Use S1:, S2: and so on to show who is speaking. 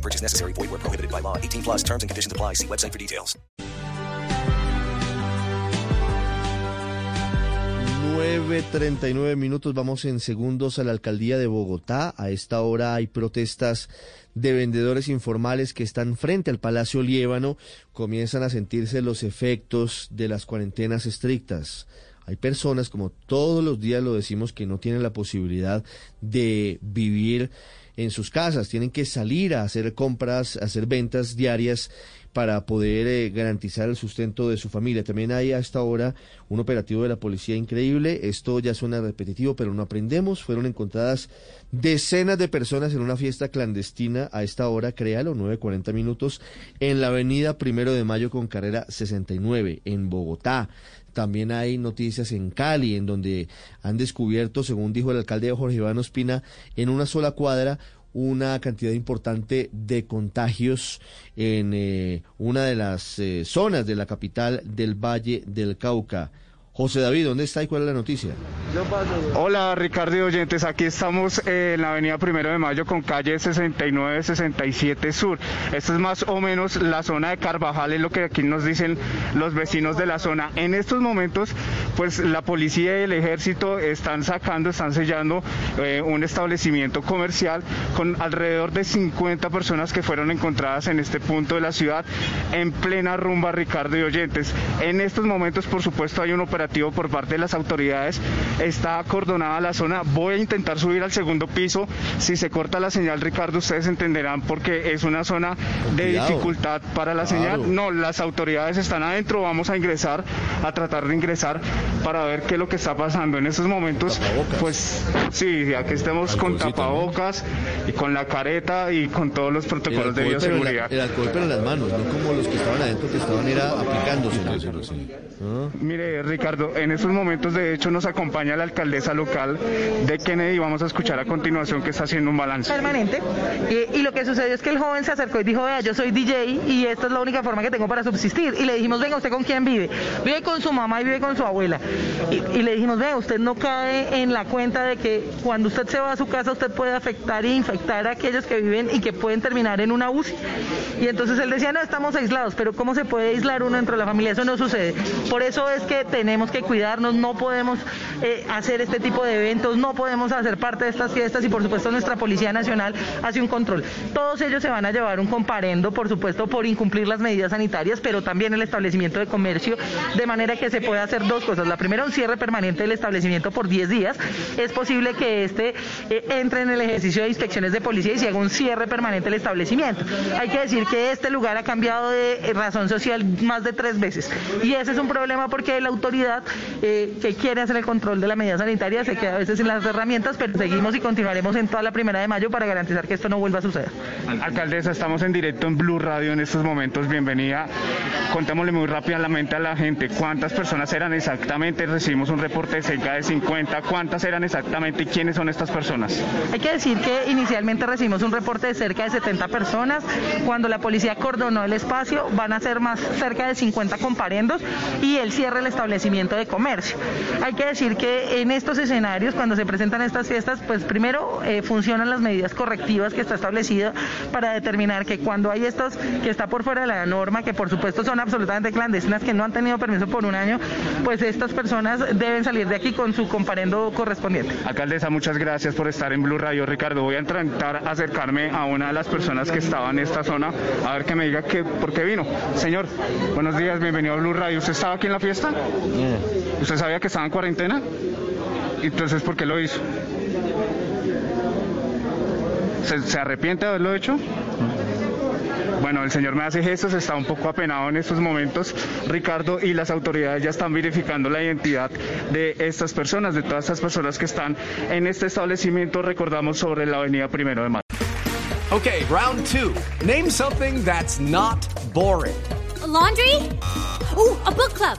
S1: Purchase necessary. Void where prohibited by law. 18 plus terms and conditions apply. See website for details.
S2: 9.39 minutos, vamos en segundos a la alcaldía de Bogotá. A esta hora hay protestas de vendedores informales que están frente al Palacio Liébano. Comienzan a sentirse los efectos de las cuarentenas estrictas. Hay personas, como todos los días lo decimos, que no tienen la posibilidad de vivir en sus casas, tienen que salir a hacer compras, a hacer ventas diarias para poder eh, garantizar el sustento de su familia. También hay a esta hora un operativo de la policía increíble. Esto ya suena repetitivo, pero no aprendemos. Fueron encontradas decenas de personas en una fiesta clandestina a esta hora, créalo, 9.40 minutos, en la avenida Primero de Mayo con carrera 69, en Bogotá. También hay noticias en Cali, en donde han descubierto, según dijo el alcalde Jorge Iván Ospina, en una sola cuadra una cantidad importante de contagios en eh, una de las eh, zonas de la capital del Valle del Cauca. José David, ¿dónde está y cuál es la noticia?
S3: Hola Ricardo y oyentes, aquí estamos eh, en la avenida Primero de Mayo con calle 69-67 Sur. Esta es más o menos la zona de Carvajal, es lo que aquí nos dicen los vecinos de la zona. En estos momentos, pues la policía y el ejército están sacando, están sellando eh, un establecimiento comercial con alrededor de 50 personas que fueron encontradas en este punto de la ciudad en plena rumba, Ricardo y oyentes. En estos momentos, por supuesto, hay un operativo por parte de las autoridades. Está acordonada la zona. Voy a intentar subir al segundo piso. Si se corta la señal, Ricardo, ustedes entenderán porque es una zona de dificultad para la señal. No, las autoridades están adentro. Vamos a ingresar, a tratar de ingresar para ver qué es lo que está pasando. En estos momentos, pues sí, ya que estemos con tapabocas y con la careta y con todos los protocolos de bioseguridad.
S2: El, alcohol pero en las manos, no como los que estaban adentro que estaban era aplicándose.
S3: Mire, Ricardo, en estos momentos de hecho nos acompaña la alcaldesa local de Kennedy. Vamos a escuchar a continuación que está haciendo un balance.
S4: Permanente. Y, y, lo que sucedió es que el joven se acercó y dijo, vea, yo soy DJ y esta es la única forma que tengo para subsistir. Y le dijimos, venga, ¿usted con quién vive? Vive con su mamá y vive con su abuela. Y, y le dijimos, vea, usted no cae en la cuenta de que cuando usted se va a su casa usted puede afectar e infectar a aquellos que viven y que pueden terminar en una UCI. Y entonces él decía, no, estamos aislados, pero ¿cómo se puede aislar uno dentro de la familia? Eso no sucede. Por eso es que tenemos que cuidarnos, no podemos eh, hacer este tipo de eventos, no podemos hacer parte de estas fiestas y por supuesto nuestra Policía Nacional hace un control. Todos ellos se van a llevar un comparendo, por supuesto, por incumplir las medidas sanitarias, pero también el establecimiento de comercio, de manera que se pueda hacer dos cosas. La primera, un cierre permanente del establecimiento por 10 días. Es posible que este eh, entre en el ejercicio de inspecciones de policía y se haga un cierre permanente del establecimiento. Hay que decir que este lugar ha cambiado de razón social más de tres veces y ese es un problema porque la autoridad eh, que quiere hacer el control de la medida sanitaria se queda a veces sin las herramientas, pero seguimos y continuaremos en toda la primera de mayo para garantizar que esto no vuelva a suceder.
S3: Alcaldesa, estamos en directo en Blue Radio en estos momentos. Bienvenida. Contémosle muy rápidamente a la gente cuántas personas eran exactamente. Recibimos un reporte de cerca de 50. ¿Cuántas eran exactamente y quiénes son estas personas?
S4: Hay que decir que inicialmente recibimos un reporte de cerca de 70 personas. Cuando la policía cordonó el espacio, van a ser más cerca de 50 comparendos y el cierre del establecimiento de comercio. Hay que decir que en estos escenarios, cuando se presentan estas fiestas, pues primero eh, funcionan las medidas correctivas que está establecido para determinar que cuando hay estos que está por fuera de la norma, que por supuesto son absolutamente clandestinas, que no han tenido permiso por un año, pues estas personas deben salir de aquí con su comparendo correspondiente.
S3: Alcaldesa, muchas gracias por estar en Blue Radio. Ricardo, voy a intentar acercarme a una de las personas que estaba en esta zona, a ver que me diga que, por qué vino. Señor, buenos días, bienvenido a Blue Radio. ¿Usted estaba aquí en la fiesta? ¿Usted sabía que estaba en cuarentena? Entonces, ¿por qué lo hizo? ¿Se, se arrepiente de haberlo hecho? Bueno, el señor me hace gestos, está un poco apenado en estos momentos, Ricardo, y las autoridades ya están verificando la identidad de estas personas, de todas estas personas que están en este establecimiento, recordamos, sobre la avenida Primero de Mayo.
S5: Okay, round two. Name something that's not boring.
S6: laundry? Ooh, a book club.